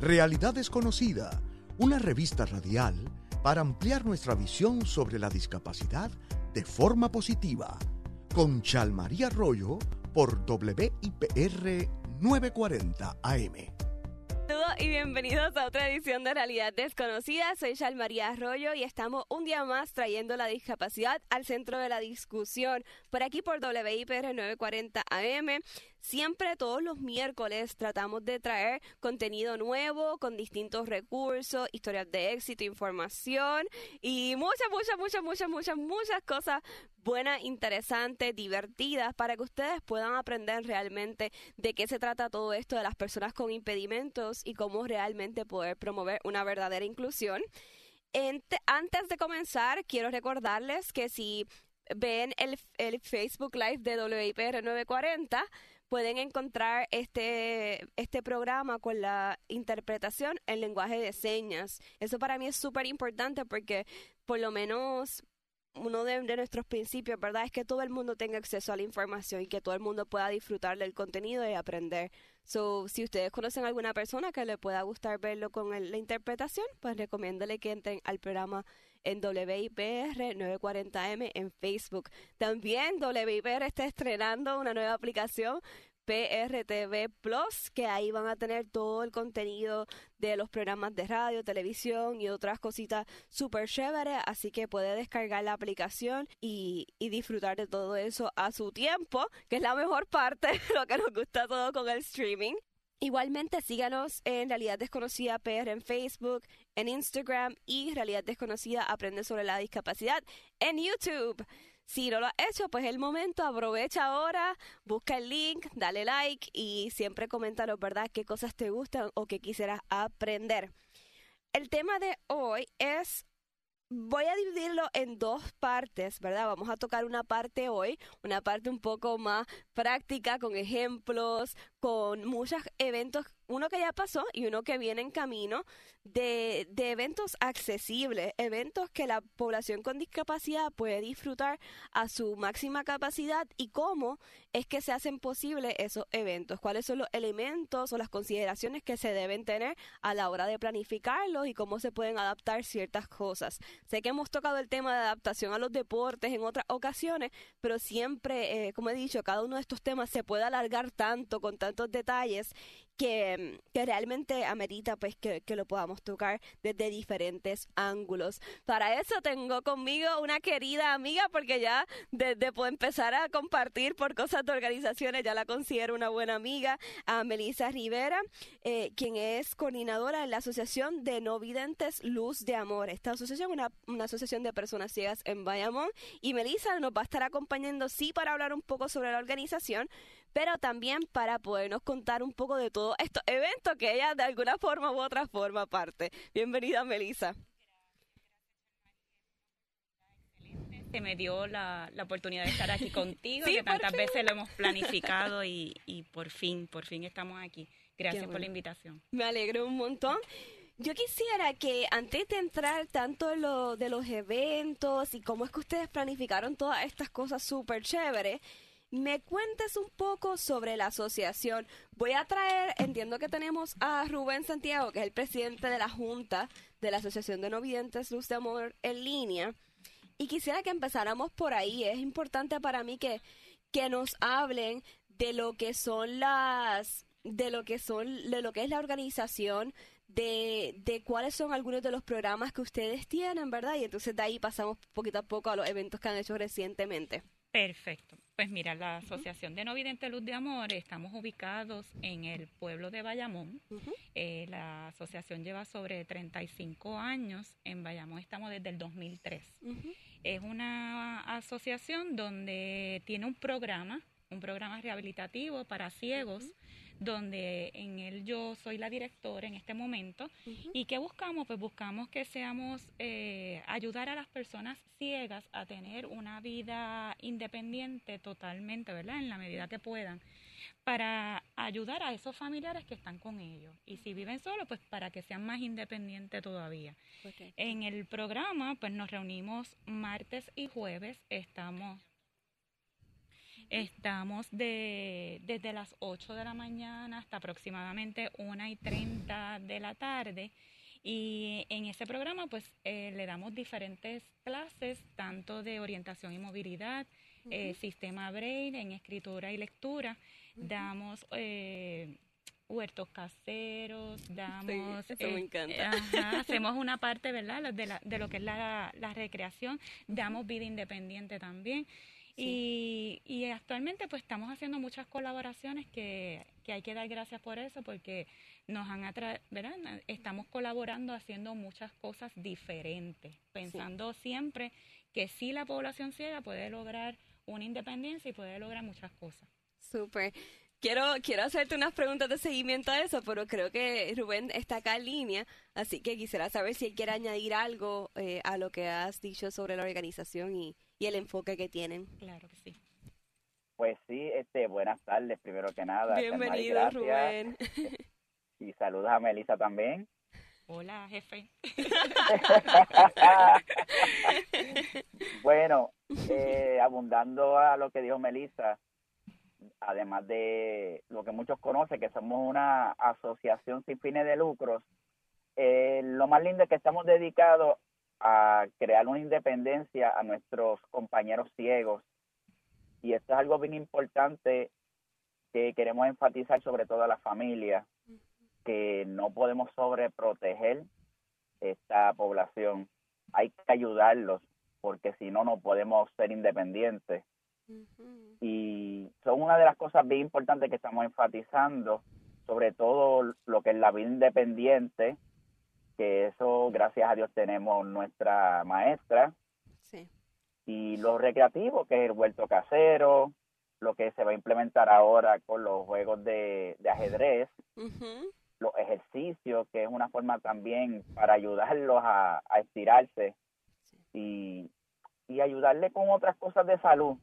Realidad Desconocida, una revista radial para ampliar nuestra visión sobre la discapacidad de forma positiva. Con Chalmaría Arroyo por WIPR 940 AM. Saludos y bienvenidos a otra edición de Realidad Desconocida. Soy María Arroyo y estamos un día más trayendo la discapacidad al centro de la discusión por aquí por WIPR 940 AM. Siempre todos los miércoles tratamos de traer contenido nuevo con distintos recursos, historias de éxito, información y muchas, muchas, muchas, muchas, muchas, muchas cosas buenas, interesantes, divertidas para que ustedes puedan aprender realmente de qué se trata todo esto de las personas con impedimentos y cómo realmente poder promover una verdadera inclusión. antes de comenzar, quiero recordarles que si ven el, el Facebook Live de WIPR 940, pueden encontrar este, este programa con la interpretación en lenguaje de señas. Eso para mí es súper importante porque por lo menos uno de, nuestros principios, ¿verdad? Es que todo el mundo tenga acceso a la información y que todo el mundo pueda disfrutar del contenido y aprender. So, si ustedes conocen a alguna persona que le pueda gustar verlo con la interpretación, pues recomiéndale que entren al programa en WIPR 940M en Facebook. También WIPR está estrenando una nueva aplicación PRTV Plus, que ahí van a tener todo el contenido de los programas de radio, televisión y otras cositas súper chéveres, así que puede descargar la aplicación y, y, disfrutar de todo eso a su tiempo, que es la mejor parte, lo que nos gusta todo con el streaming. Igualmente síganos en Realidad Desconocida PR en Facebook, en Instagram y Realidad Desconocida Aprende sobre la discapacidad en YouTube. Si no lo has hecho, pues es el momento, aprovecha ahora, busca el link, dale like y siempre coméntanos, ¿verdad?, qué cosas te gustan o qué quisieras aprender. El tema de hoy es voy a dividirlo en dos partes, ¿verdad? Vamos a tocar una parte hoy, una parte un poco más práctica, con ejemplos, con muchos eventos uno que ya pasó y uno que viene en camino de, de, eventos accesibles, eventos que la población con discapacidad puede disfrutar a su máxima capacidad y cómo es que se hacen posibles esos eventos, cuáles son los elementos o las consideraciones que se deben tener a la hora de planificarlos y cómo se pueden adaptar ciertas cosas. Sé que hemos tocado el tema de adaptación a los deportes en otras ocasiones, pero siempre, eh, como he dicho, cada uno de estos temas se puede alargar tanto con tantos detalles que, que realmente amerita pues que, que, lo podamos tocar desde diferentes ángulos. Para eso tengo conmigo una querida amiga porque ya desde de empezar a compartir por cosas de organizaciones ya la considero una buena amiga, a Melissa Rivera, eh, quien es coordinadora en la Asociación de No Videntes Luz de Amor. Esta asociación es una, una asociación de personas ciegas en Bayamón y Melissa nos va a estar acompañando sí para hablar un poco sobre la organización, pero también para podernos contar un poco de todo estos eventos que ella de alguna forma u otra forma parte. Bienvenida, Melissa. Que me dio la, la, oportunidad de estar aquí contigo, que tantas veces lo hemos planificado y, y, por fin, por fin estamos aquí. Gracias por la invitación. Me alegro un montón. Yo quisiera que antes de entrar tanto en lo de los eventos y cómo es que ustedes planificaron todas estas cosas súper chéveres, me cuentes un poco sobre la asociación. Voy a traer, entiendo que tenemos a Rubén Santiago, que es el presidente de la Junta de la Asociación de No Videntes Luz de Amor en línea. Y quisiera que empezáramos por ahí. Es importante para mí que, que nos hablen de lo que son las de lo que son de lo que es la organización de, de cuáles son algunos de los programas que ustedes tienen, ¿verdad? Y entonces de ahí pasamos poquito a poco a los eventos que han hecho recientemente. Perfecto. Pues mira, la Asociación de No Vidente Luz de Amor, estamos ubicados en el pueblo de Bayamón. Eh, la asociación lleva sobre 35 años. En Bayamón estamos desde el 2003. Es una asociación donde tiene un programa, un programa rehabilitativo para ciegos donde en él yo soy la directora en este momento. ¿Y qué buscamos? Pues buscamos que seamos, eh, ayudar a las personas ciegas a tener una vida independiente totalmente, ¿verdad? En la medida que puedan para ayudar a esos familiares que están con ellos. Y si viven solos, pues para que sean más independientes todavía. En el programa, pues nos reunimos martes y jueves, estamos Estamos de, desde las 8 de la mañana hasta aproximadamente 1 y 30 de la tarde. Y en ese programa pues eh, le damos diferentes clases, tanto de orientación y movilidad, eh, sistema Brain en escritura y lectura. Damos eh, huertos caseros, damos... eso me encanta. hacemos una parte, ¿verdad?, de, la, de lo que es la, la recreación, damos vida independiente también. Y, y, actualmente pues estamos haciendo muchas colaboraciones que, que hay que dar gracias por eso porque nos han atraído, ¿verdad? Estamos colaborando haciendo muchas cosas diferentes, pensando siempre que sí la población ciega puede lograr una independencia y puede lograr muchas cosas. Súper. Quiero, quiero hacerte unas preguntas de seguimiento a eso, pero creo que Rubén está acá en línea, así que quisiera saber si él quiere añadir algo eh, a lo que has dicho sobre la organización y, y el enfoque que tienen. Claro que sí. Pues sí, este, buenas tardes, primero que nada. Bienvenido, Rubén. Y saludos a Melissa también. Hola, jefe. bueno, eh, abundando a lo que dijo Melissa, además de lo que muchos conocen, que somos una asociación sin fines de lucros, eh, lo más lindo es que estamos dedicados a crear una independencia a nuestros compañeros ciegos. Y esto es algo bien importante que queremos enfatizar sobre todo a la familia, que no podemos sobreproteger esta población. Hay que ayudarlos porque si no, no podemos ser independientes. Y son una de las cosas bien importantes que estamos enfatizando, sobre todo lo que es la vida independiente, que eso, gracias a Dios, tenemos nuestra maestra. Y lo recreativo, que es el huerto casero, lo que se va a implementar ahora con los juegos de, ajedrez, los ejercicios, que es una forma también para ayudarlos a, estirarse y, y ayudarle con otras cosas de salud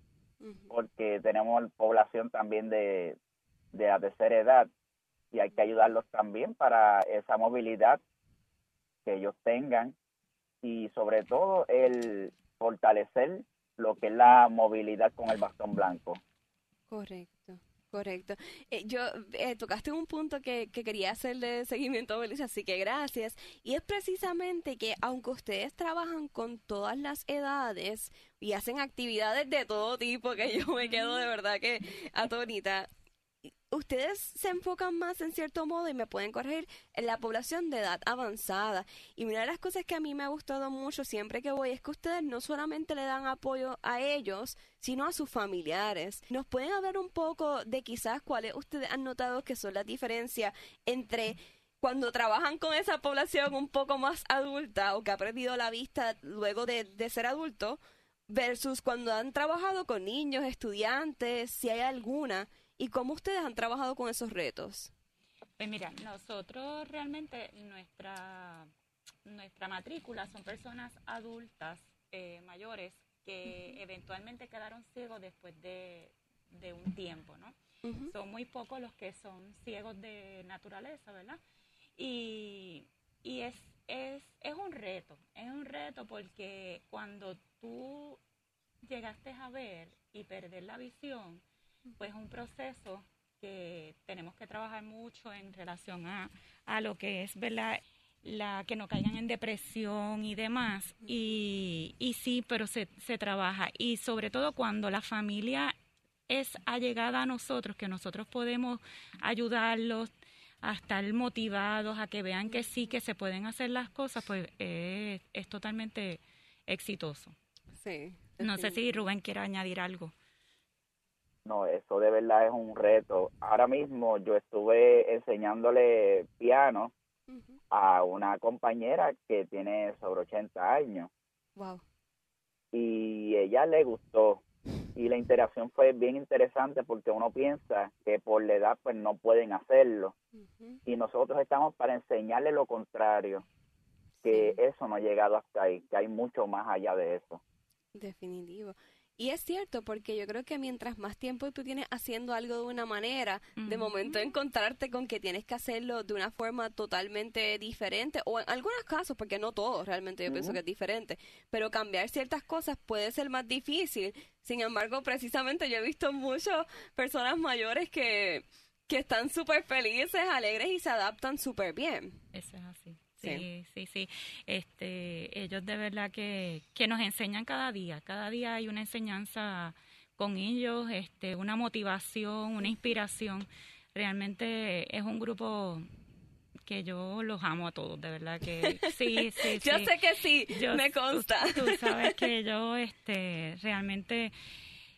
porque tenemos población también de, de la tercera edad y hay que ayudarlos también para esa movilidad que ellos tengan y sobre todo el fortalecer lo que es la movilidad con el bastón blanco. Correcto. Correcto. Eh, yo eh, tocaste un punto que, que quería hacerle seguimiento a Melissa, así que gracias. Y es precisamente que aunque ustedes trabajan con todas las edades y hacen actividades de todo tipo, que yo me quedo de verdad que atónita, ustedes se enfocan más en cierto modo y me pueden corregir en la población de edad avanzada. Y una de las cosas que a mí me ha gustado mucho siempre que voy es que ustedes no solamente le dan apoyo a ellos, sino a sus familiares. ¿Nos pueden hablar un poco de quizás cuáles ustedes han notado que son las diferencias entre cuando trabajan con esa población un poco más adulta o que ha perdido la vista luego de, de ser adulto versus cuando han trabajado con niños, estudiantes, si hay alguna? ¿Y cómo ustedes han trabajado con esos retos? Pues mira, nosotros realmente nuestra, nuestra matrícula son personas adultas eh, mayores que eventualmente quedaron ciegos después de, un tiempo, ¿no? Son muy pocos los que son ciegos de naturaleza, ¿verdad? Y, y es, es, es un reto, es un reto porque cuando tú llegaste a ver y perder la visión, pues un proceso que tenemos que trabajar mucho en relación a, a lo que es, ¿verdad? La, que no caigan en depresión y demás. Y, y sí, pero se, se trabaja. Y sobre todo cuando la familia es allegada a nosotros, que nosotros podemos ayudarlos a estar motivados, a que vean que sí, que se pueden hacer las cosas, pues es, es totalmente exitoso. Sí. No sé si Rubén quiere añadir algo. No, eso de verdad es un reto. Ahora mismo yo estuve enseñándole piano a una compañera que tiene sobre 80 años. Wow. Y ella le gustó. Y la interacción fue bien interesante porque uno piensa que por la edad pues no pueden hacerlo. Y nosotros estamos para enseñarle lo contrario, que eso no ha llegado hasta ahí, que hay mucho más allá de eso. Definitivo. Y es cierto, porque yo creo que mientras más tiempo tú tienes haciendo algo de una manera, de momento encontrarte con que tienes que hacerlo de una forma totalmente diferente, o en algunos casos, porque no todos realmente yo pienso que es diferente, pero cambiar ciertas cosas puede ser más difícil. Sin embargo, precisamente yo he visto muchas personas mayores que, que están súper felices, alegres y se adaptan súper bien. Eso es así. Sí, sí, sí. Este, ellos de verdad que, que nos enseñan cada día. Cada día hay una enseñanza con ellos, este, una motivación, una inspiración. Realmente es un grupo que yo los amo a todos, de verdad que sí, sí, yo sé que sí, me consta. Tú, sabes que yo este, realmente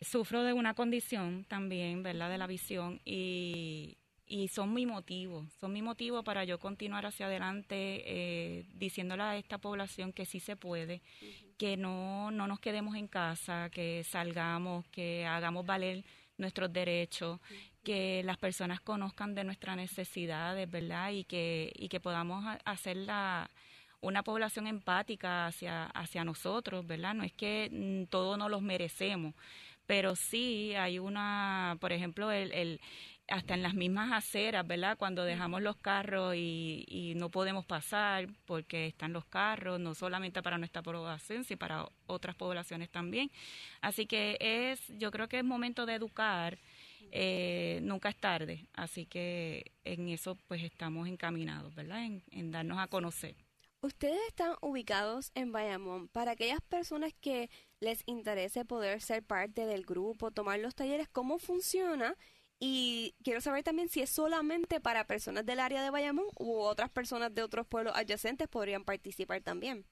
sufro de una condición también, ¿verdad? De la visión y, y son mi motivo, son mi motivo para yo continuar hacia adelante eh, diciéndole a esta población que sí se puede, que no, no nos quedemos en casa, que salgamos, que hagamos valer nuestros derechos, que las personas conozcan de nuestras necesidades, ¿verdad? Y que, y que podamos hacer la, una población empática hacia, hacia nosotros, ¿verdad? No es que mm, todos nos los merecemos, pero sí hay una, por ejemplo, el, el hasta en las mismas aceras, ¿verdad? Cuando dejamos los carros y, y, no podemos pasar porque están los carros, no solamente para nuestra población, sino para otras poblaciones también. Así que es, yo creo que es momento de educar, eh, nunca es tarde. Así que en eso pues estamos encaminados, ¿verdad? En, en darnos a conocer. Ustedes están ubicados en Bayamón. Para aquellas personas que les interese poder ser parte del grupo, tomar los talleres, ¿cómo funciona? Y quiero saber también si es solamente para personas del área de Bayamón u otras personas de otros pueblos adyacentes podrían participar también.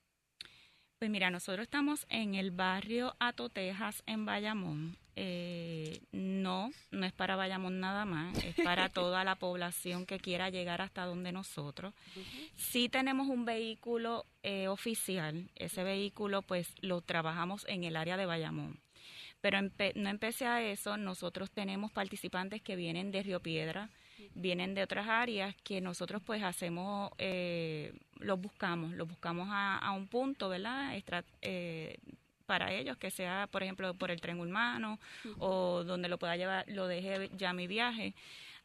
Pues mira, nosotros estamos en el barrio Atotejas en Bayamón. Eh, no, no es para Bayamón nada más, es para toda la población que quiera llegar hasta donde nosotros. Sí tenemos un vehículo eh, oficial, ese vehículo pues lo trabajamos en el área de Bayamón. Pero no empecé a eso, nosotros tenemos participantes que vienen de Río Piedra, vienen de otras áreas que nosotros pues hacemos, eh, los buscamos, los buscamos a, un punto, ¿verdad? eh, para ellos, que sea, por ejemplo, por el tren humano o donde lo pueda llevar, lo deje ya mi viaje.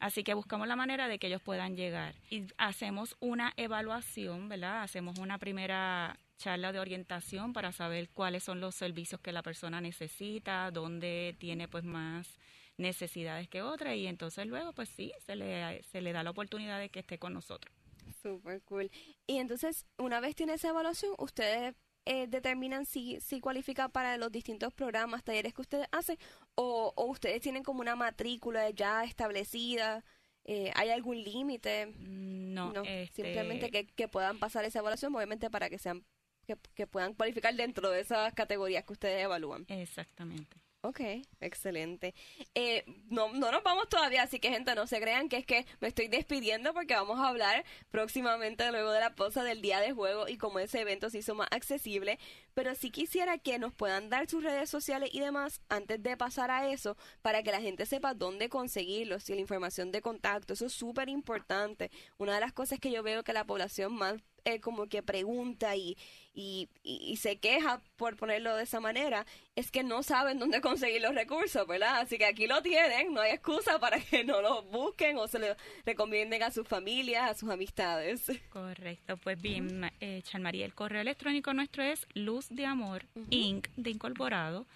Así que buscamos la manera de que ellos puedan llegar. Y hacemos una evaluación, ¿verdad? Hacemos una primera charla de orientación para saber cuáles son los servicios que la persona necesita, dónde tiene pues más necesidades que otra y entonces luego pues sí, se le, se le da la oportunidad de que esté con nosotros. Super cool. Y entonces, una vez tiene esa evaluación, ustedes eh, determinan si, si cualifica para los distintos programas, talleres que ustedes hacen, o, o ustedes tienen como una matrícula ya establecida. Eh, ¿Hay algún límite? No, este simplemente que, que puedan pasar esa evaluación, obviamente para que sean que, puedan cualificar dentro de esas categorías que ustedes evalúan. Exactamente. Ok, excelente. Eh, no, no nos vamos todavía, así que gente, no se crean que es que me estoy despidiendo porque vamos a hablar próximamente luego de la pausa del día de juego y cómo ese evento se hizo más accesible. Pero sí quisiera que nos puedan dar sus redes sociales y demás antes de pasar a eso para que la gente sepa dónde conseguirlos y la información de contacto. Eso es súper importante. Una de las cosas que yo veo que la población más eh, como que pregunta y, y, y, se queja, por ponerlo de esa manera, es que no saben dónde conseguir los recursos, ¿verdad? Así que aquí lo tienen, no hay excusa para que no lo busquen o se lo recomienden a sus familias, a sus amistades. Correcto, pues bien, eh, María, el correo electrónico nuestro es luz de amor, inc, de incorporado,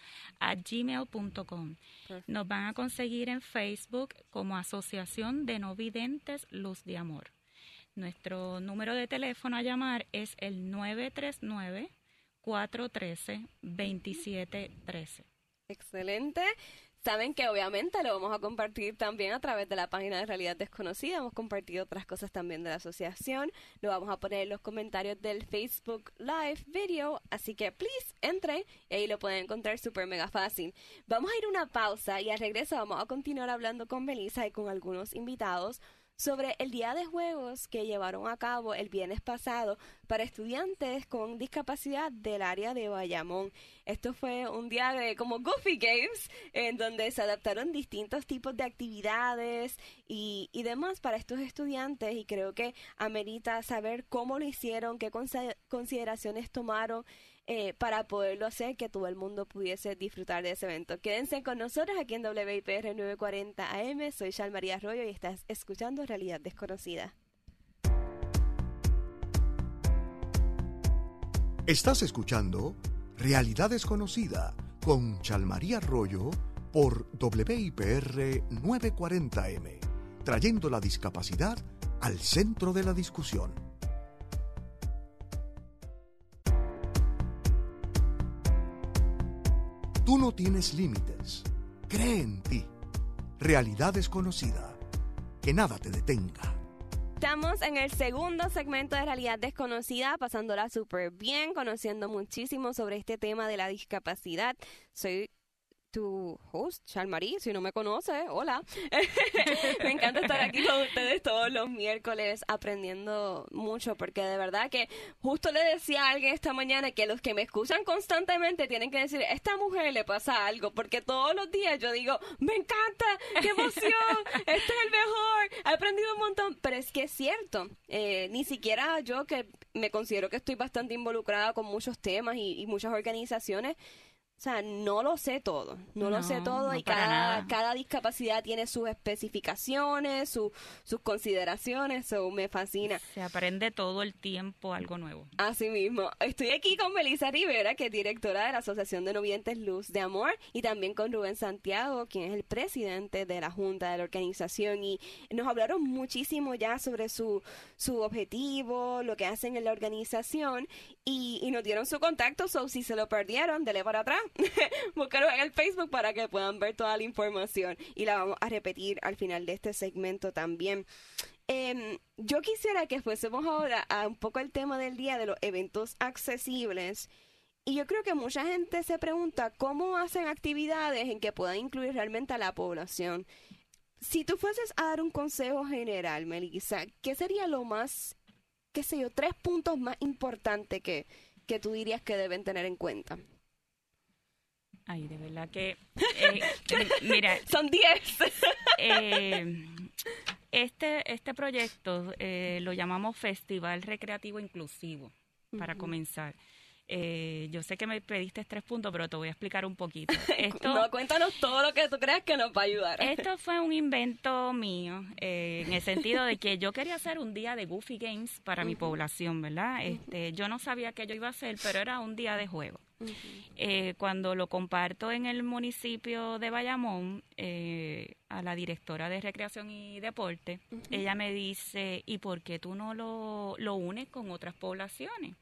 a gmail.com. Nos van a conseguir en Facebook como Asociación de No Videntes Luz de Amor. Nuestro número de teléfono a llamar es el 939-413-2713. Excelente. Saben que obviamente lo vamos a compartir también a través de la página de Realidad Desconocida. Hemos compartido otras cosas también de la asociación. Lo vamos a poner en los comentarios del Facebook Live video. Así que, please, entren y ahí lo pueden encontrar súper mega fácil. Vamos a ir a una pausa y al regreso vamos a continuar hablando con Belisa y con algunos invitados sobre el día de juegos que llevaron a cabo el viernes pasado para estudiantes con discapacidad del área de Bayamón. Esto fue un día de como Goofy Games, en donde se adaptaron distintos tipos de actividades y, y demás para estos estudiantes y creo que amerita saber cómo lo hicieron, qué consideraciones tomaron eh, para poderlo hacer que todo el mundo pudiese disfrutar de ese evento. Quédense con nosotros aquí en WIPR 940 AM. Soy Shal María Arroyo y estás escuchando Realidad Desconocida. Estás escuchando Realidad Desconocida con Chalmaría Arroyo por WIPR 940M, trayendo la discapacidad al centro de la discusión. Tú no tienes límites. Cree en ti. Realidad desconocida. Que nada te detenga. Estamos en el segundo segmento de Realidad Desconocida, pasándola súper bien, conociendo muchísimo sobre este tema de la discapacidad. Soy tu host, Charmarie, si no me conoce, hola. me encanta estar aquí con ustedes todos los miércoles aprendiendo mucho, porque de verdad que justo le decía a alguien esta mañana que los que me escuchan constantemente tienen que decir, esta mujer le pasa algo, porque todos los días yo digo, me encanta, qué emoción, este es el mejor, he aprendido un montón, pero es que es cierto, eh, ni siquiera yo que me considero que estoy bastante involucrada con muchos temas y muchas organizaciones, o sea, no lo sé todo, no, lo sé todo y cada, cada discapacidad tiene sus especificaciones, sus consideraciones, eso me fascina. Se aprende todo el tiempo algo nuevo. Así mismo. Estoy aquí con Melissa Rivera, que es directora de la Asociación de Novientes Luz de Amor, y también con Rubén Santiago, quien es el presidente de la Junta de la organización. Y nos hablaron muchísimo ya sobre su, su objetivo, lo que hacen en la organización, y, y nos dieron su contacto, so si se lo perdieron, dele para atrás Búscanos en el Facebook para que puedan ver toda la información y la vamos a repetir al final de este segmento también. Em, yo quisiera que fuésemos ahora a un poco el tema del día de los eventos accesibles. Y yo creo que mucha gente se pregunta cómo hacen actividades en que puedan incluir realmente a la población. Si tú fueses a dar un consejo general, Melissa, ¿qué sería lo más, qué sé yo, tres puntos más importantes que, que tú dirías que deben tener en cuenta? Ay, de verdad que, eh, mira, son 10. Eh, este, este proyecto eh, lo llamamos Festival Recreativo Inclusivo, para comenzar. Eh, yo sé que me pediste tres puntos, pero te voy a explicar un poquito. Esto, no, cuéntanos todo lo que tú creas que nos va a ayudar. Esto fue un invento mío, eh, en el sentido de que yo quería hacer un día de Goofy Games para mi población, ¿verdad? Este, yo no sabía qué yo iba a hacer, pero era un día de juego. Eh, cuando lo comparto en el municipio de Bayamón, a la directora de Recreación y Deporte, ella me dice, ¿y por qué tú no lo, lo unes con otras poblaciones?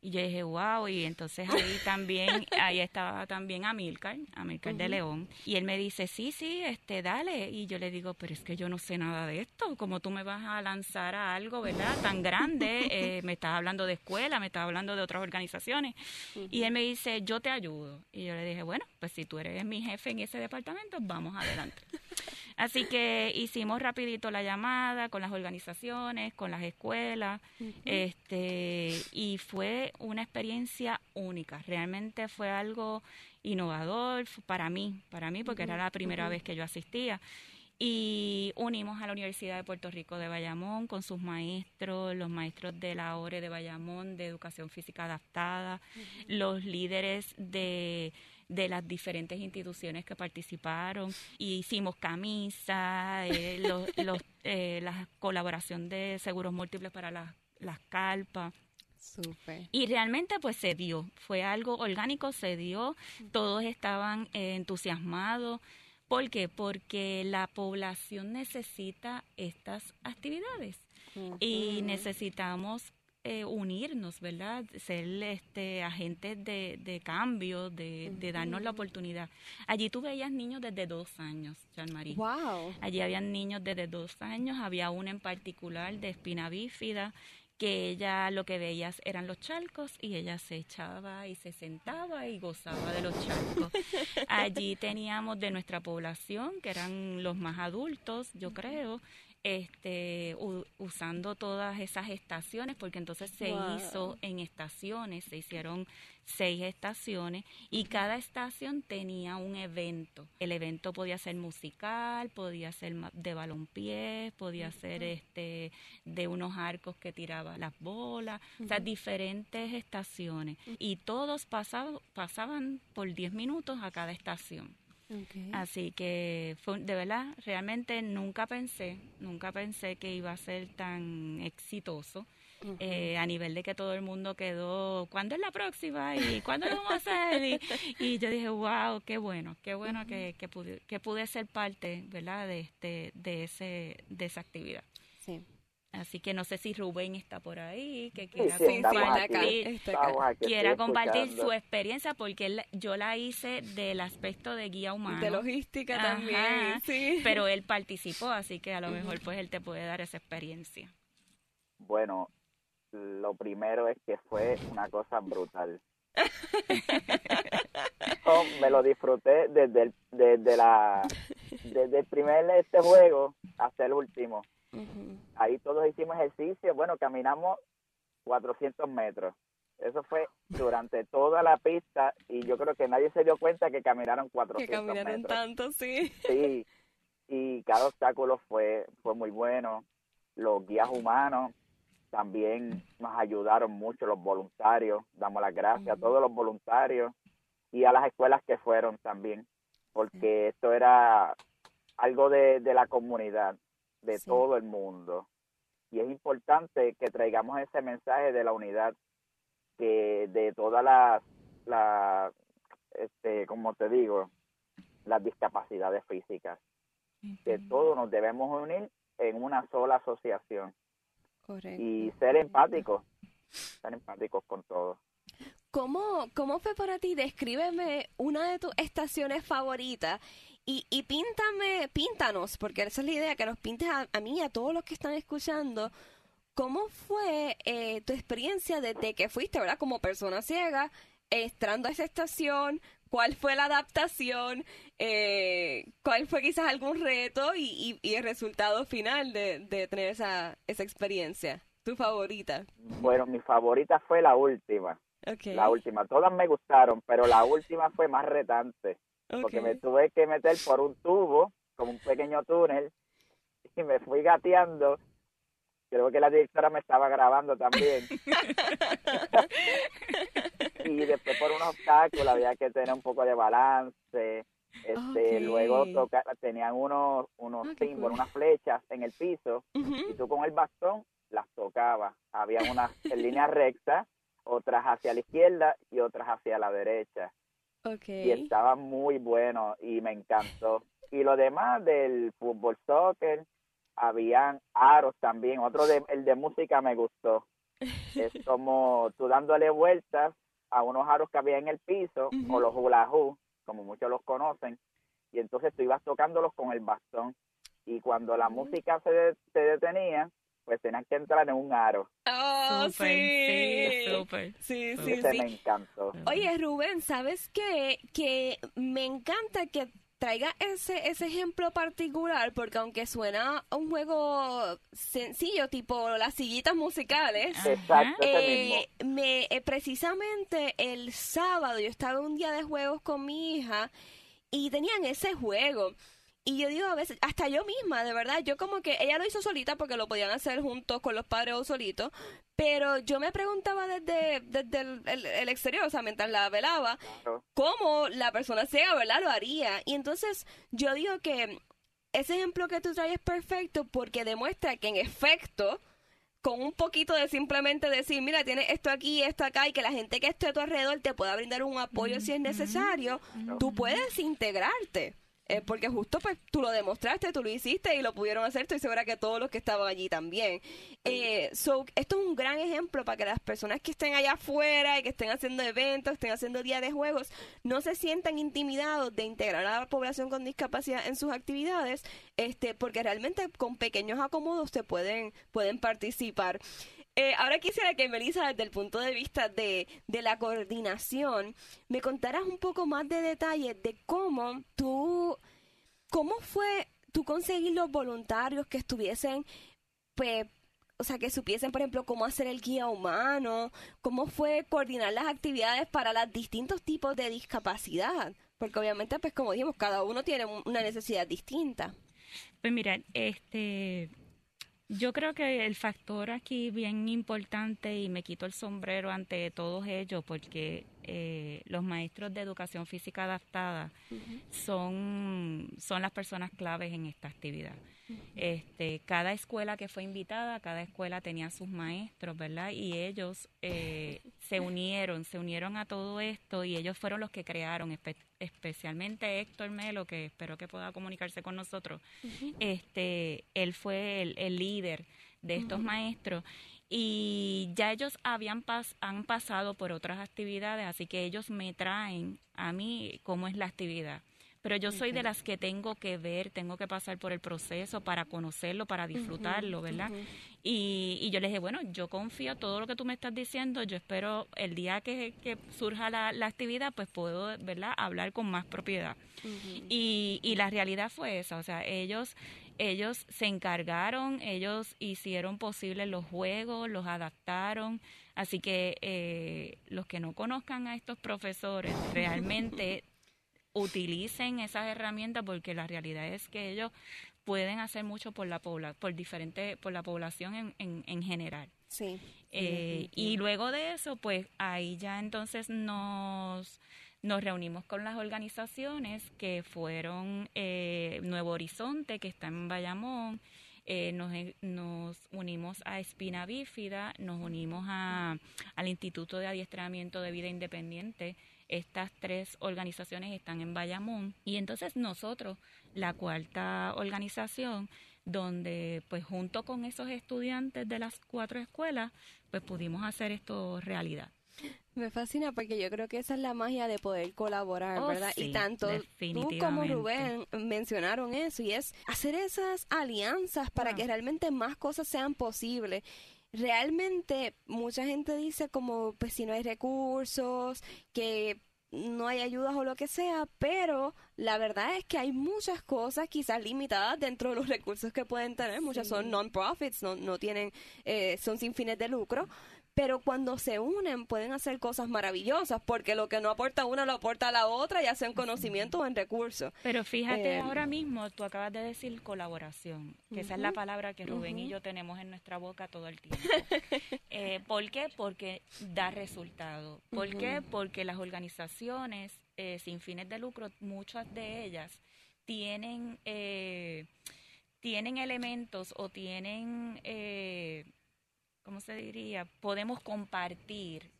Y yo dije, wow, y entonces ahí también, ahí estaba también Amilcar, Amilcar de León, y él me dice, sí, sí, este, dale, y yo le digo, pero es que yo no sé nada de esto, como tú me vas a lanzar a algo, ¿verdad? Tan grande, eh, me estás hablando de escuela, me estás hablando de otras organizaciones, y él me dice, yo te ayudo, y yo le dije, bueno, pues si tú eres mi jefe en ese departamento, vamos adelante. Así que hicimos rapidito la llamada con las organizaciones, con las escuelas, este, y fue una experiencia única. Realmente fue algo innovador para mí, para mí, porque era la primera vez que yo asistía. Y unimos a la Universidad de Puerto Rico de Bayamón con sus maestros, los maestros de la ORE de Bayamón de Educación Física Adaptada, los líderes de de las diferentes instituciones que participaron. Y hicimos camisas, eh, los, eh, la colaboración de seguros múltiples para las, las calpas. Y realmente pues se dio, fue algo orgánico, se dio, todos estaban eh, entusiasmados. ¿Por qué? Porque la población necesita estas actividades. Y necesitamos eh, unirnos, ¿verdad? Ser este, agentes de, de cambio, de, de, darnos la oportunidad. Allí tú veías niños desde dos años, Jean-Marie. Wow. Allí habían niños desde dos años, había una en particular de espina bífida que ella lo que veías eran los charcos y ella se echaba y se sentaba y gozaba de los charcos. Allí teníamos de nuestra población, que eran los más adultos, yo creo, este, usando todas esas estaciones, porque entonces se hizo en estaciones, se hicieron seis estaciones y cada estación tenía un evento. El evento podía ser musical, podía ser de balompié, podía ser este de unos arcos que tiraban las bolas, o sea, diferentes estaciones. Y todos pasaban, pasaban por 10 minutos a cada estación. Así que fue, de verdad, realmente nunca pensé, nunca pensé que iba a ser tan exitoso. Eh, a nivel de que todo el mundo quedó, ¿cuándo es la próxima? ¿Y cuándo lo vamos a hacer? Y, yo dije, wow, qué bueno, qué bueno que, que, pude, que pude ser parte, ¿verdad? De, este, de, ese, de esa actividad. Sí. Así que no sé si Rubén está por ahí, que quiera compartir, quiera compartir su experiencia, porque yo la hice del aspecto de guía humano. De logística también, sí. Pero él participó, así que a lo mejor pues él te puede dar esa experiencia. Bueno, lo primero es que fue una cosa brutal. me lo disfruté desde el, desde la desde el primer este juego hasta el último Ahí todos hicimos ejercicio, bueno, caminamos 400 metros. Eso fue durante toda la pista y yo creo que nadie se dio cuenta que caminaron 400 que caminaron tanto, sí. Sí, y cada obstáculo fue, fue muy bueno. Los guías humanos también nos ayudaron mucho, los voluntarios. Damos las gracias a todos los voluntarios y a las escuelas que fueron también, porque esto era algo de, de la comunidad de todo el mundo. Y es importante que traigamos ese mensaje de la unidad, que de todas las, la, este, como te digo, las discapacidades físicas, que todos nos debemos unir en una sola asociación y ser empáticos, ser empáticos con todos. ¿Cómo, ¿Cómo fue para ti? Descríbeme una de tus estaciones favoritas y, y píntame, píntanos, porque esa es la idea, que nos pintes a, mí y a todos los que están escuchando, ¿cómo fue eh, tu experiencia desde que fuiste, ¿verdad? Como persona ciega, entrando a esa estación, cuál fue la adaptación, eh, cuál fue quizás algún reto y, y, el resultado final de, de, tener esa, esa experiencia. ¿Tu favorita? Bueno, mi favorita fue la última. La última. Todas me gustaron, pero la última fue más retante porque me tuve que meter por un tubo, como un pequeño túnel, y me fui gateando. Creo que la directora me estaba grabando también. y después por un obstáculo había que tener un poco de balance. Este, Luego toca, tenían unos, unos ah, símbolos, unas flechas en el piso, y tú con el bastón las tocabas. Había unas en línea recta, otras hacia la izquierda y otras hacia la derecha. Y estaba muy bueno y me encantó. Y lo demás del fútbol soccer, habían aros también. Otro de, el de música me gustó. Es como tú dándole vueltas a unos aros que había en el piso, o los hula como muchos los conocen, y entonces tú ibas tocándolos con el bastón. Y cuando la música se, se detenía, pues tenían que entrar en un aro. Oh, sí. Sí, sí, sí, me encantó. Oye, Rubén, ¿sabes qué? Que me encanta que traiga ese, ese ejemplo particular, porque aunque suena un juego sencillo, tipo las sillitas musicales, eh, me, eh, precisamente el sábado yo estaba un día de juegos con mi hija y tenían ese juego. Y yo digo a veces, hasta yo misma, de verdad, yo como que ella lo hizo solita porque lo podían hacer juntos con los padres o solitos, pero yo me preguntaba desde, desde el, exterior, o sea, mientras la velaba, cómo la persona ciega, ¿verdad? Lo haría. Y entonces yo digo que ese ejemplo que tú traes es perfecto porque demuestra que en efecto, con un poquito de simplemente decir, mira, tienes esto aquí, esto acá, y que la gente que esté a tu alrededor te pueda brindar un apoyo si es necesario, tú puedes integrarte. Eh, porque justo pues tú lo demostraste, tú lo hiciste y lo pudieron hacer, estoy segura que todos los que estaban allí también. Eh, so, esto es un gran ejemplo para que las personas que estén allá afuera y que estén haciendo eventos, estén haciendo días de juegos, no se sientan intimidados de integrar a la población con discapacidad en sus actividades, este, porque realmente con pequeños acomodos se pueden, pueden participar. Eh, ahora quisiera que Melissa, desde el punto de vista de, de, la coordinación, me contaras un poco más de detalles de cómo tú, cómo fue tú conseguir los voluntarios que estuviesen, pues, o sea, que supiesen, por ejemplo, cómo hacer el guía humano, cómo fue coordinar las actividades para los distintos tipos de discapacidad, porque obviamente, pues como dijimos, cada uno tiene una necesidad distinta. Pues mira, este, yo creo que el factor aquí bien importante y me quito el sombrero ante todos ellos porque eh, los maestros de educación física adaptada son, son las personas claves en esta actividad. Este, cada escuela que fue invitada, cada escuela tenía sus maestros, ¿verdad? Y ellos eh, se unieron, se unieron a todo esto y ellos fueron los que crearon, especialmente Héctor Melo, que espero que pueda comunicarse con nosotros. Este, él fue el, líder de estos maestros y ya ellos habían han pasado por otras actividades, así que ellos me traen a mí cómo es la actividad pero yo soy de las que tengo que ver, tengo que pasar por el proceso para conocerlo, para disfrutarlo, ¿verdad? y, y, yo les dije, bueno, yo confío todo lo que tú me estás diciendo, yo espero el día que, que surja la, la, actividad, pues puedo, ¿verdad?, hablar con más propiedad. y, y la realidad fue esa, o sea, ellos ellos se encargaron, ellos hicieron posible los juegos, los adaptaron, así que eh, los que no conozcan a estos profesores realmente utilicen esas herramientas porque la realidad es que ellos pueden hacer mucho por la pobla por diferente por la población en, en, general. Sí. Eh, y luego de eso pues ahí ya entonces nos nos reunimos con las organizaciones que fueron eh, Nuevo Horizonte que está en Bayamón eh, nos, unimos a Espina Bífida, nos unimos al Instituto de Adiestramiento de Vida Independiente estas tres organizaciones están en Bayamón y entonces nosotros, la cuarta organización, donde pues junto con esos estudiantes de las cuatro escuelas, pues pudimos hacer esto realidad. Me fascina porque yo creo que esa es la magia de poder colaborar, oh, ¿verdad? y tanto tú como Rubén mencionaron eso y es hacer esas alianzas para que realmente más cosas sean posibles. Realmente mucha gente dice como pues si no hay recursos, que no hay ayudas o lo que sea, pero la verdad es que hay muchas cosas quizás limitadas dentro de los recursos que pueden tener, muchas son non-profits, no, no tienen, eh, son sin fines de lucro, pero cuando se unen pueden hacer cosas maravillosas porque lo que no aporta una lo aporta la otra, ya sea en conocimiento o en recursos. Pero fíjate, eh, ahora mismo tú acabas de decir colaboración, que esa es la palabra que Rubén y yo tenemos en nuestra boca todo el tiempo. eh, ¿Por qué? Porque da resultado. ¿Por qué? Porque las organizaciones eh, sin fines de lucro, muchas de ellas tienen... Eh, tienen elementos o tienen eh, ¿cómo se diría? Podemos compartir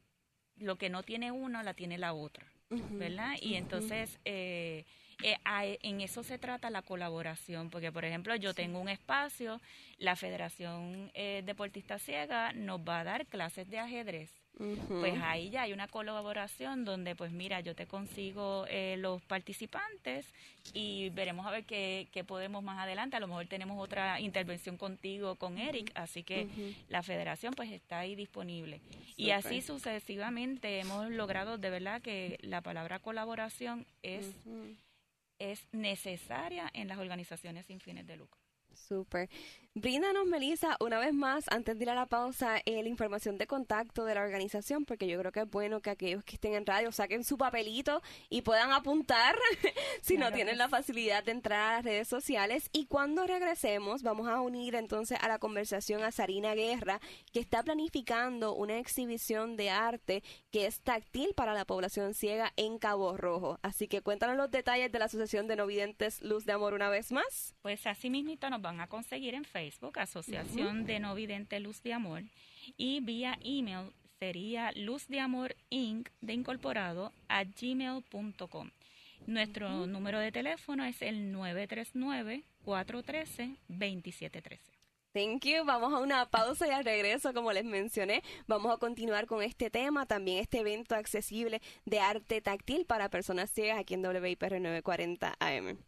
lo que no tiene uno, la tiene la otra, ¿verdad? Y entonces, eh, eh, en eso se trata la colaboración, porque por ejemplo yo tengo un espacio, la Federación eh, Deportista Ciega nos va a dar clases de ajedrez. Pues ahí ya hay una colaboración donde pues mira, yo te consigo eh, los participantes y veremos a ver qué, qué, podemos más adelante. A lo mejor tenemos otra intervención contigo, con Eric, así que la federación pues está ahí disponible. Y así sucesivamente hemos logrado de verdad que la palabra colaboración es, es necesaria en las organizaciones sin fines de lucro. Bríndanos, Melissa, una vez más, antes de ir a la pausa, eh, la información de contacto de la organización, porque yo creo que es bueno que aquellos que estén en radio saquen su papelito y puedan apuntar si no tienen la facilidad de entrar a las redes sociales. Y cuando regresemos, vamos a unir entonces a la conversación a Sarina Guerra, que está planificando una exhibición de arte que es táctil para la población ciega en Cabo Rojo. Así que cuéntanos los detalles de la Asociación de No Videntes Luz de Amor una vez más. Pues así mismito nos van a conseguir en Facebook Facebook, Asociación de No Vidente Luz de Amor, y vía email sería Luz de Amor Inc. de incorporado a gmail.com. Nuestro número de teléfono es el 939-413-2713. Thank you. Vamos a una pausa y al regreso, como les mencioné, vamos a continuar con este tema, también este evento accesible de arte táctil para personas ciegas aquí en WIPR 940 AM.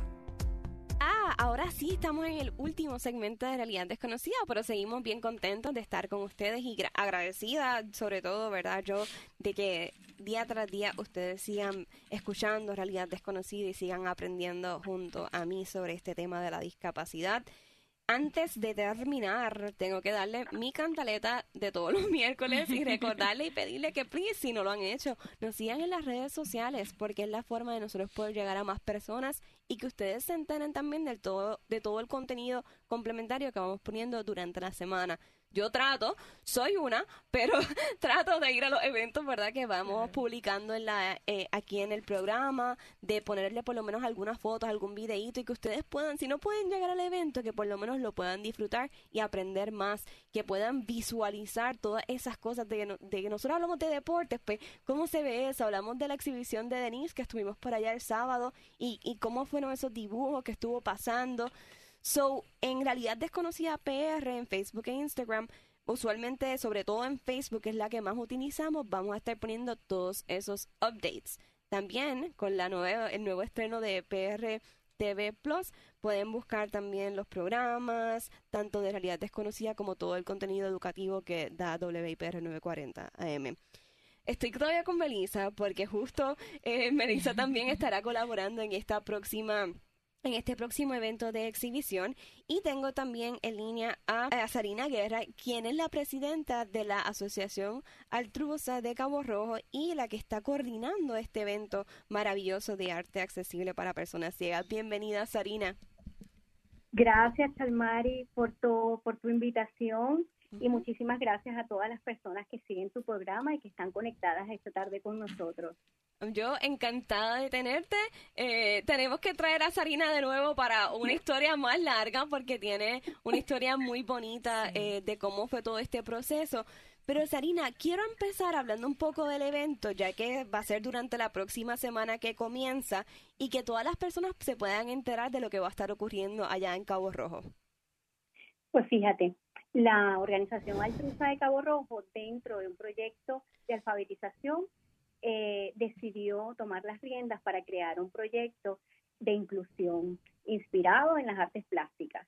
Ah, ahora sí estamos en el último segmento de Realidad Desconocida, pero seguimos bien contentos de estar con ustedes y agradecida, sobre todo, ¿verdad? Yo, de que día tras día ustedes sigan escuchando Realidad Desconocida y sigan aprendiendo junto a mí sobre este tema de la discapacidad antes de terminar, tengo que darle mi cantaleta de todos los miércoles y recordarle y pedirle que, please, si no lo han hecho, nos sigan en las redes sociales porque es la forma de nosotros poder llegar a más personas y que ustedes se enteren también del todo, de todo el contenido complementario que vamos poniendo durante la semana yo trato, soy una, pero trato de ir a los eventos, ¿verdad? Que vamos publicando en la, eh, aquí en el programa, de ponerle por lo menos algunas fotos, algún videíto y que ustedes puedan, si no pueden llegar al evento, que por lo menos lo puedan disfrutar y aprender más, que puedan visualizar todas esas cosas de que, de que nosotros hablamos de deportes, pues, ¿cómo se ve eso? Hablamos de la exhibición de Denise que estuvimos por allá el sábado y, y cómo fueron esos dibujos que estuvo pasando. So, en realidad desconocida PR en Facebook e Instagram, usualmente, sobre todo en Facebook, es la que más utilizamos, vamos a estar poniendo todos esos updates. También con la nueva, el nuevo estreno de PR TV Plus, pueden buscar también los programas, tanto de realidad desconocida como todo el contenido educativo que da WIPR 940 AM. Estoy todavía con Melissa porque justo eh, Melissa también estará colaborando en esta próxima en este próximo evento de exhibición y tengo también en línea a, Sarina Guerra, quien es la presidenta de la Asociación Altrusa de Cabo Rojo y la que está coordinando este evento maravilloso de arte accesible para personas ciegas. Bienvenida, Sarina. Gracias, Chalmari, por tu, por tu invitación y muchísimas gracias a todas las personas que siguen tu programa y que están conectadas esta tarde con nosotros. Yo encantada de tenerte. Eh, tenemos que traer a Sarina de nuevo para una historia más larga porque tiene una historia muy bonita eh, de cómo fue todo este proceso. Pero Sarina, quiero empezar hablando un poco del evento, ya que va a ser durante la próxima semana que comienza y que todas las personas se puedan enterar de lo que va a estar ocurriendo allá en Cabo Rojo. Pues fíjate, la organización Altruza de Cabo Rojo, dentro de un proyecto de alfabetización, eh, decidió tomar las riendas para crear un proyecto de inclusión inspirado en las artes plásticas.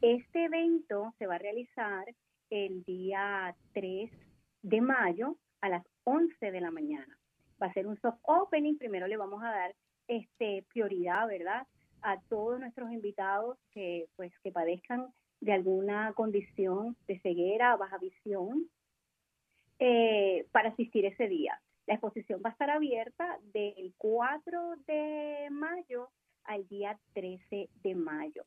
Este evento se va a realizar el día 3 de mayo a las 11 de la mañana. Va a ser un soft opening, primero le vamos a dar este prioridad, ¿verdad? A todos nuestros invitados que pues que padezcan de alguna condición de ceguera, baja visión, eh, para asistir ese día. La exposición va a estar abierta del 4 de mayo al día 13 de mayo.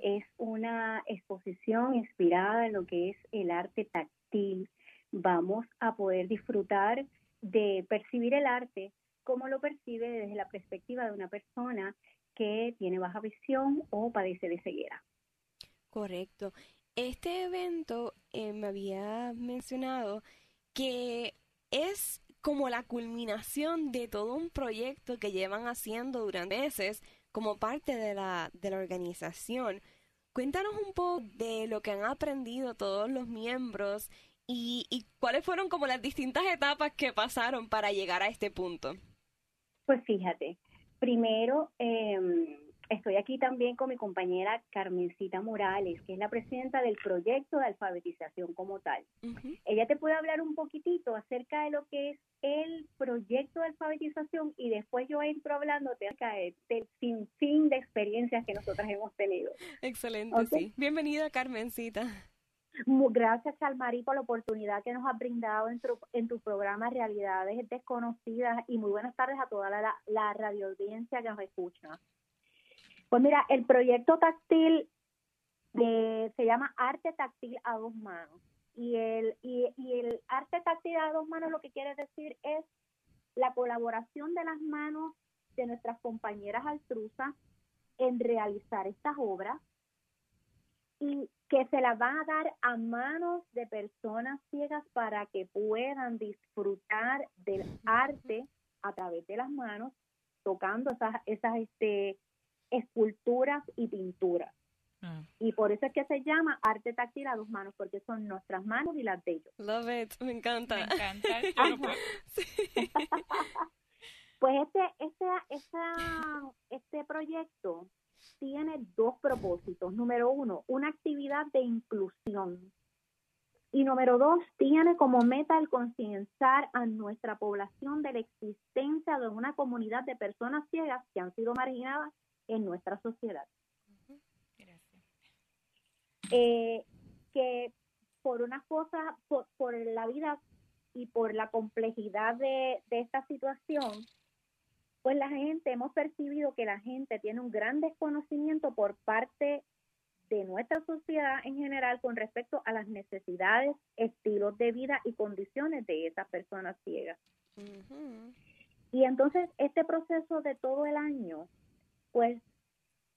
Es una exposición inspirada en lo que es el arte táctil. Vamos a poder disfrutar de percibir el arte como lo percibe desde la perspectiva de una persona que tiene baja visión o padece de ceguera. Correcto. Este evento eh, me había mencionado que es como la culminación de todo un proyecto que llevan haciendo durante meses como parte de la, de la organización. Cuéntanos un poco de lo que han aprendido todos los miembros y, y cuáles fueron como las distintas etapas que pasaron para llegar a este punto. Pues fíjate, primero eh, Estoy aquí también con mi compañera Carmencita Morales, que es la presidenta del proyecto de alfabetización como tal. Ella te puede hablar un poquitito acerca de lo que es el proyecto de alfabetización y después yo entro hablándote acerca del sinfín de experiencias que nosotras hemos tenido. Excelente, sí. Bienvenida, Carmencita. Gracias, Chalmari, por la oportunidad que nos has brindado en tu, en tu programa Realidades Desconocidas y muy buenas tardes a toda la, la radio audiencia que nos escucha. Pues mira, el proyecto táctil se llama Arte Táctil a dos manos. Y el, y, el arte táctil a dos manos lo que quiere decir es la colaboración de las manos de nuestras compañeras altruzas en realizar estas obras y que se las van a dar a manos de personas ciegas para que puedan disfrutar del arte a través de las manos, tocando esas, este, esculturas y pinturas. Ah. Y por eso es que se llama arte táctil a dos manos, porque son nuestras manos y las de ellos. Love it, me encanta. Me encanta. pues este, este, este, este proyecto tiene dos propósitos. Número uno, una actividad de inclusión. Y número dos, tiene como meta el concienciar a nuestra población de la existencia de una comunidad de personas ciegas que han sido marginadas en nuestra sociedad. Eh, que por una cosa, por, la vida y por la complejidad de, de esta situación, pues la gente, hemos percibido que la gente tiene un gran desconocimiento por parte de nuestra sociedad en general con respecto a las necesidades, estilos de vida y condiciones de esas personas ciegas. Y entonces este proceso de todo el año, pues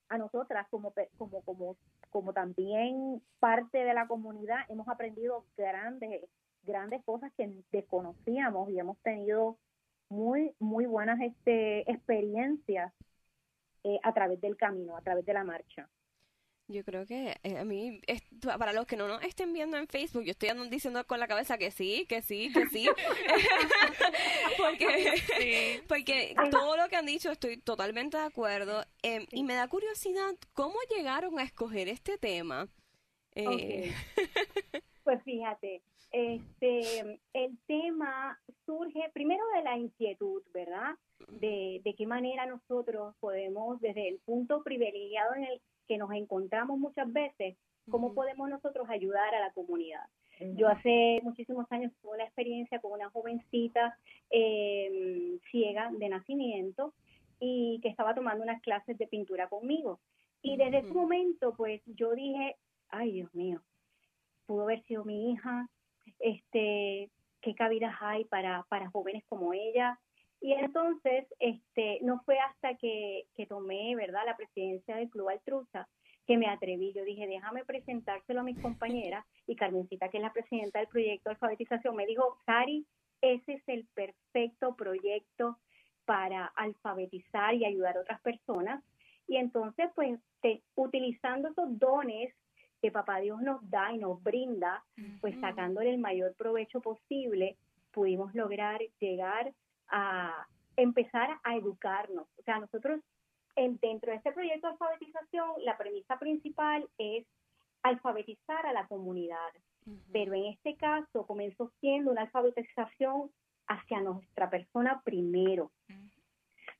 a nosotras como, como, como, como también parte de la comunidad hemos aprendido grandes, grandes cosas que desconocíamos y hemos tenido muy, muy buenas este, experiencias eh, a través del camino, a través de la marcha. Yo creo que eh, a mí, para los que no nos estén viendo en Facebook, yo estoy diciendo con la cabeza que sí, que sí, que sí. porque, porque todo lo que han dicho estoy totalmente de acuerdo. Em, y me da curiosidad, ¿cómo llegaron a escoger este tema? Eh, pues fíjate, este, el tema surge primero de la inquietud, ¿verdad? De, de qué manera nosotros podemos, desde el punto privilegiado en el que nos encontramos muchas veces, cómo podemos nosotros ayudar a la comunidad. Yo hace muchísimos años tuve una experiencia con una jovencita em, ciega de nacimiento y que estaba tomando unas clases de pintura conmigo. Y desde ese momento, pues yo dije, ay Dios mío, pudo haber sido mi hija, este, qué cabidas hay para, para jóvenes como ella, y entonces, este, no fue hasta que, que tomé, ¿verdad?, la presidencia del Club Altruza que me atreví. Yo dije, déjame presentárselo a mis compañeras. Y Carmencita, que es la presidenta del proyecto de alfabetización, me dijo, Sari, ese es el perfecto proyecto para alfabetizar y ayudar a otras personas. Y entonces, pues, utilizando esos dones que Papá Dios nos da y nos brinda, pues sacándole el mayor provecho posible, pudimos lograr llegar a empezar a educarnos. O sea, nosotros en, dentro de este proyecto de alfabetización, la premisa principal es alfabetizar a la comunidad. Pero en este caso comenzó siendo una alfabetización hacia nuestra persona primero.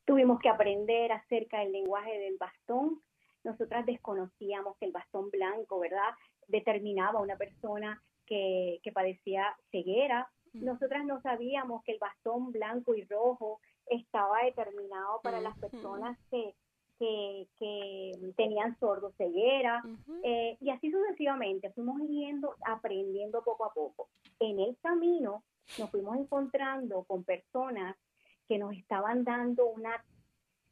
Tuvimos que aprender acerca del lenguaje del bastón. Nosotras desconocíamos que el bastón blanco, ¿verdad?, determinaba a una persona que, que padecía ceguera nosotras no sabíamos que el bastón blanco y rojo estaba determinado para las personas que, que, tenían sordo ceguera eh, y así sucesivamente. Fuimos yendo, aprendiendo poco a poco. En el camino nos fuimos encontrando con personas que nos estaban dando una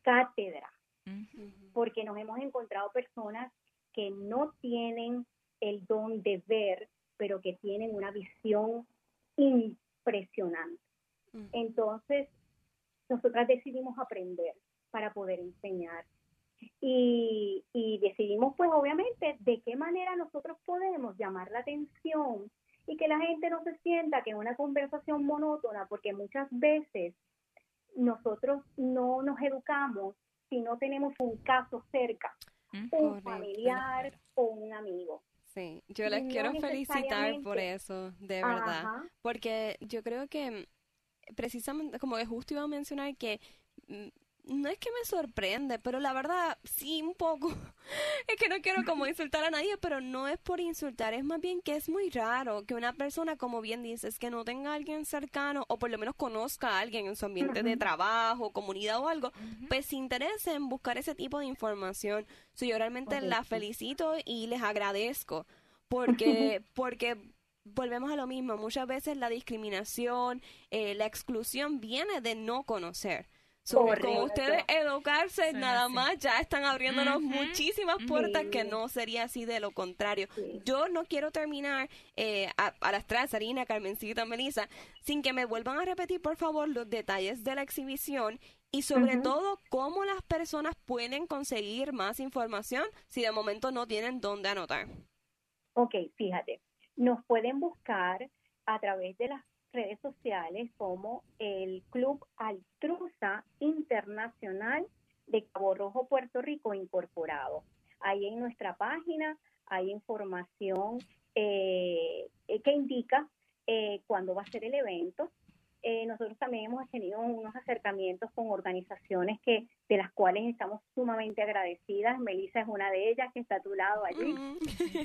cátedra, porque nos hemos encontrado personas que no tienen el don de ver, pero que tienen una visión impresionante. Entonces, nosotras decidimos aprender para poder enseñar. Y, decidimos, pues obviamente, de qué manera nosotros podemos llamar la atención y que la gente no se sienta que es una conversación monótona, porque muchas veces nosotros no nos educamos si no tenemos un caso cerca, un familiar o un amigo. Sí, yo les quiero felicitar por eso, de verdad, porque yo creo que mm, precisamente, como es justo iba a mencionar que mm, no es que me sorprende, pero la verdad, sí, un poco. es que no quiero como insultar a nadie, pero no es por insultar, es más bien que es muy raro que una persona, como bien dices, que no tenga a alguien cercano o por lo menos conozca a alguien en su ambiente de trabajo, comunidad o algo, pues se interese en buscar ese tipo de información. So, yo realmente la felicito y les agradezco porque, porque volvemos a lo mismo, muchas veces la discriminación, eh, la exclusión viene de no conocer. Con ustedes educarse, nada más ya están abriéndonos muchísimas puertas que no sería así de lo contrario. Yo no quiero terminar eh, a, las tres, Sarina, Carmencita, Melissa, sin que me vuelvan a repetir, por favor, los detalles de la exhibición Y sobre todo, cómo las personas pueden conseguir más información si de momento no tienen dónde anotar. Ok, fíjate, nos pueden buscar a través de las redes sociales como el Club Altrusa Internacional de Cabo Rojo, Puerto Rico, incorporado. Ahí en nuestra página hay información eh, que indica eh, cuándo va a ser el evento. Eh, nosotros también hemos tenido unos acercamientos con organizaciones que de las cuales estamos sumamente agradecidas. Melissa es una de ellas que está a tu lado allí.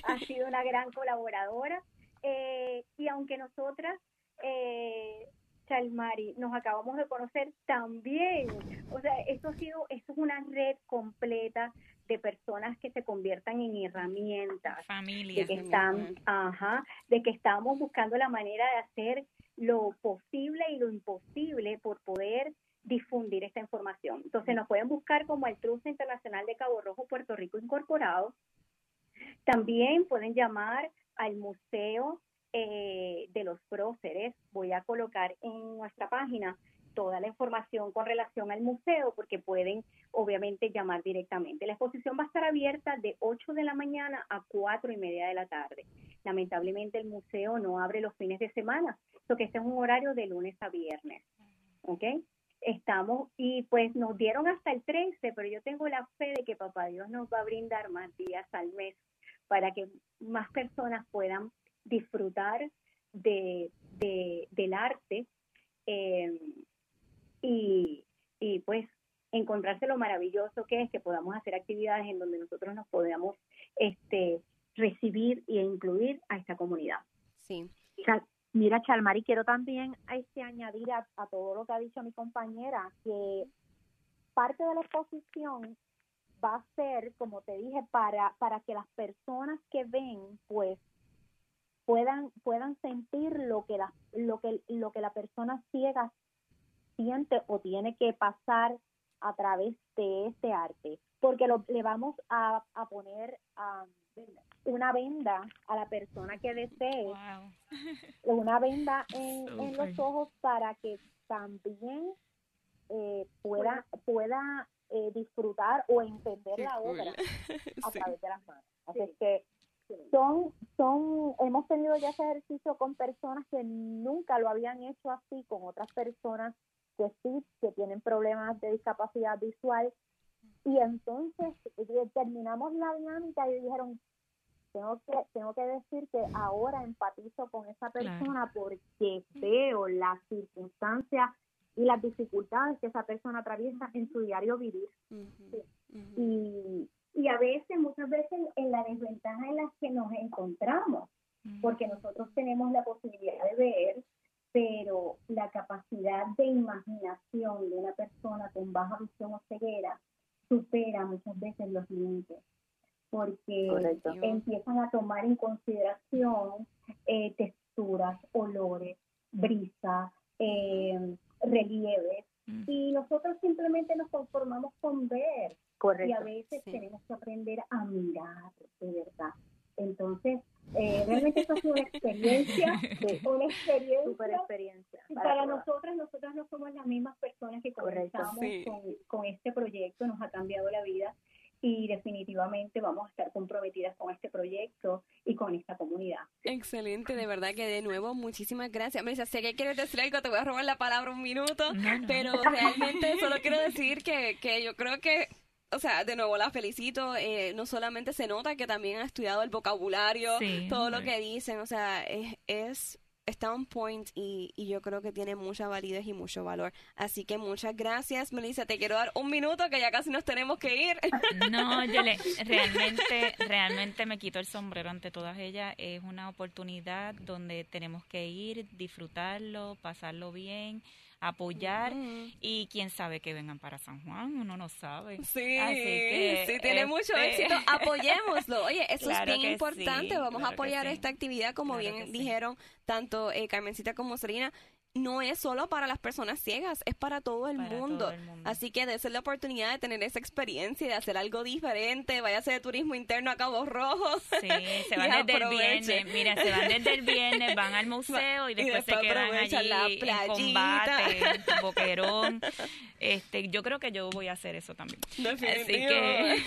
Ha sido una gran colaboradora. Eh, y aunque nosotras eh, Chalmari, nos acabamos de conocer también. O sea, esto ha sido, esto es una red completa de personas que se conviertan en herramientas. Familias. De que están, ajá, de que estamos buscando la manera de hacer lo posible y lo imposible por poder difundir esta información. Entonces nos pueden buscar como el Trust Internacional de Cabo Rojo, Puerto Rico Incorporado. También pueden llamar al Museo eh, de los próceres. Voy a colocar en nuestra página toda la información con relación al museo porque pueden obviamente llamar directamente. La exposición va a estar abierta de 8 de la mañana a 4 y media de la tarde. Lamentablemente el museo no abre los fines de semana, lo que este es un horario de lunes a viernes. ¿Ok? Estamos, y pues nos dieron hasta el 13, pero yo tengo la fe de que Papá Dios nos va a brindar más días al mes para que más personas puedan disfrutar de, del arte eh, y, y pues encontrarse lo maravilloso que es que podamos hacer actividades en donde nosotros nos podamos este, recibir e incluir a esta comunidad. Sí. Mira, Chalmari, quiero también este, añadir a, a, todo lo que ha dicho mi compañera que parte de la exposición va a ser, como te dije, para, para que las personas que ven, pues puedan puedan sentir lo que la lo que lo que la persona ciega siente o tiene que pasar a través de este arte. Porque lo, le vamos a, a poner una venda a la persona que desee. Una venda en, en, los ojos para que también eh, pueda pueda. eh, disfrutar o entender la obra a través de las manos. Así que son, son, hemos tenido ya ese ejercicio con personas que nunca lo habían hecho así, con otras personas que sí, que tienen problemas de discapacidad visual. Y entonces eh, terminamos la dinámica y dijeron, tengo que, tengo que decir que ahora empatizo con esa persona porque veo las circunstancias y las dificultades que esa persona atraviesa en su diario vivir. Y, y a veces, muchas veces, en la desventaja en la que nos encontramos, porque nosotros tenemos la posibilidad de ver, pero la capacidad de imaginación de una persona con baja visión o ceguera supera muchas veces los límites, porque empiezan a tomar en consideración eh, texturas, olores, brisa, eh, relieves, y nosotros simplemente nos conformamos con ver y a veces tenemos que aprender a mirar, de verdad. Entonces, eh, realmente esto ha sido una experiencia, una experiencia. Super experiencia. Para, para nosotras, nosotras no somos las mismas personas que comenzamos con, con este proyecto, nos ha cambiado la vida y definitivamente vamos a estar comprometidas con este proyecto y con esta comunidad. Excelente, de verdad que de nuevo muchísimas gracias. Me dice, sé que quieres decir algo, te voy a robar la palabra un minuto, pero realmente solo quiero decir que, que yo creo que o sea, de nuevo la felicito. Eh, no solamente se nota que también ha estudiado el vocabulario, todo lo que dicen, o sea, es, es está on point y, y, yo creo que tiene mucha validez y mucho valor. Así que muchas gracias, Melissa. Te quiero dar un minuto que ya casi nos tenemos que ir. No, yo le, realmente, realmente me quito el sombrero ante todas ellas. Es una oportunidad donde tenemos que ir, disfrutarlo, pasarlo bien apoyar y quién sabe que vengan para San Juan, uno no sabe. Sí, sí, tiene mucho este éxito, apoyémoslo. Oye, eso es bien importante, vamos a apoyar esta actividad, como bien dijeron tanto eh, Carmencita como Serena no es solo para las personas ciegas, es para todo el, mundo. Así que de la oportunidad de tener esa experiencia y de hacer algo diferente. Vaya a hacer turismo interno a Cabo Rojo. Sí, se van desde el viernes. Mira, se van desde el viernes, van al museo y después, se quedan allí la en combate, boquerón. Este, yo creo que yo voy a hacer eso también. Así que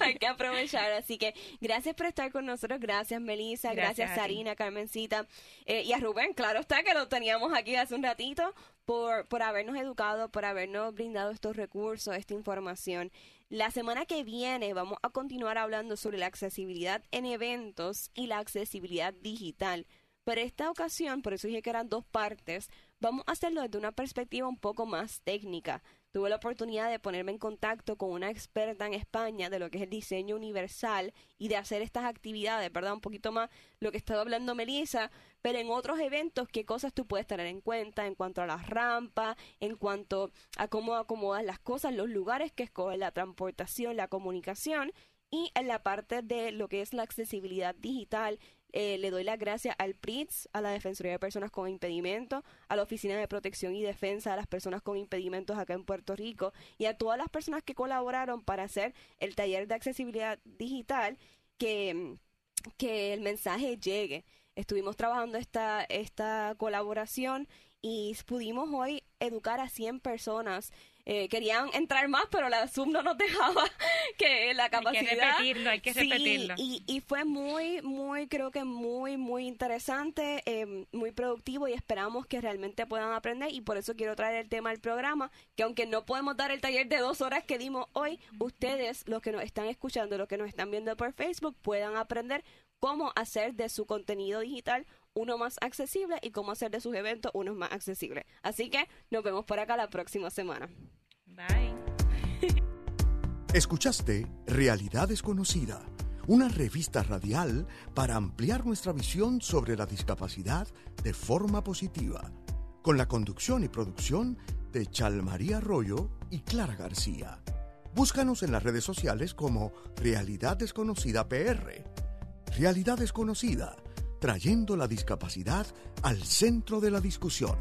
hay que aprovechar. Así que gracias por estar con nosotros. Gracias, Melissa. Gracias, Sarina, Carmencita. Eh, y a Rubén, claro está que lo teníamos aquí hace un ratito, por, por habernos educado, por habernos brindado estos recursos, esta información. La semana que viene vamos a continuar hablando sobre la accesibilidad en eventos y la accesibilidad digital. Pero esta ocasión, por eso dije que eran dos partes, vamos a hacerlo desde una perspectiva un poco más técnica. Tuve la oportunidad de ponerme en contacto con una experta en España de lo que es el diseño universal y de hacer estas actividades, ¿verdad? Un poquito más lo que estaba hablando Melissa, pero en otros eventos, ¿qué cosas tú puedes tener en cuenta en cuanto a las rampas, en cuanto a cómo acomodas las cosas, los lugares que escoges, la transportación, la comunicación y en la parte de lo que es la accesibilidad digital, eh, le doy las gracias al PRITS, a la Defensoría de Personas con Impedimentos, a la Oficina de Protección y Defensa de las Personas con Impedimentos acá en Puerto Rico y a todas las personas que colaboraron para hacer el taller de accesibilidad digital que, que el mensaje llegue. Estuvimos trabajando esta, esta colaboración y pudimos hoy educar a 100 personas eh, querían entrar más, pero la Zoom no nos dejaba que la capacidad. Hay que repetirlo, hay que repetirlo. Y, y fue muy, muy, creo que muy, muy interesante, eh, muy productivo y esperamos que realmente puedan aprender y por eso quiero traer el tema al programa, que aunque no podemos dar el taller de dos horas que dimos hoy, ustedes, los que nos están escuchando, los que nos están viendo por Facebook, puedan aprender cómo hacer de su contenido digital uno más accesible y cómo hacer de sus eventos unos más accesibles. Así que nos vemos por acá la próxima semana. Bye. Escuchaste Realidad Desconocida, una revista radial para ampliar nuestra visión sobre la discapacidad de forma positiva, con la conducción y producción de Chalmaría Arroyo y Clara García. Búscanos en las redes sociales como Realidad Desconocida PR. Realidad Desconocida trayendo la discapacidad al centro de la discusión.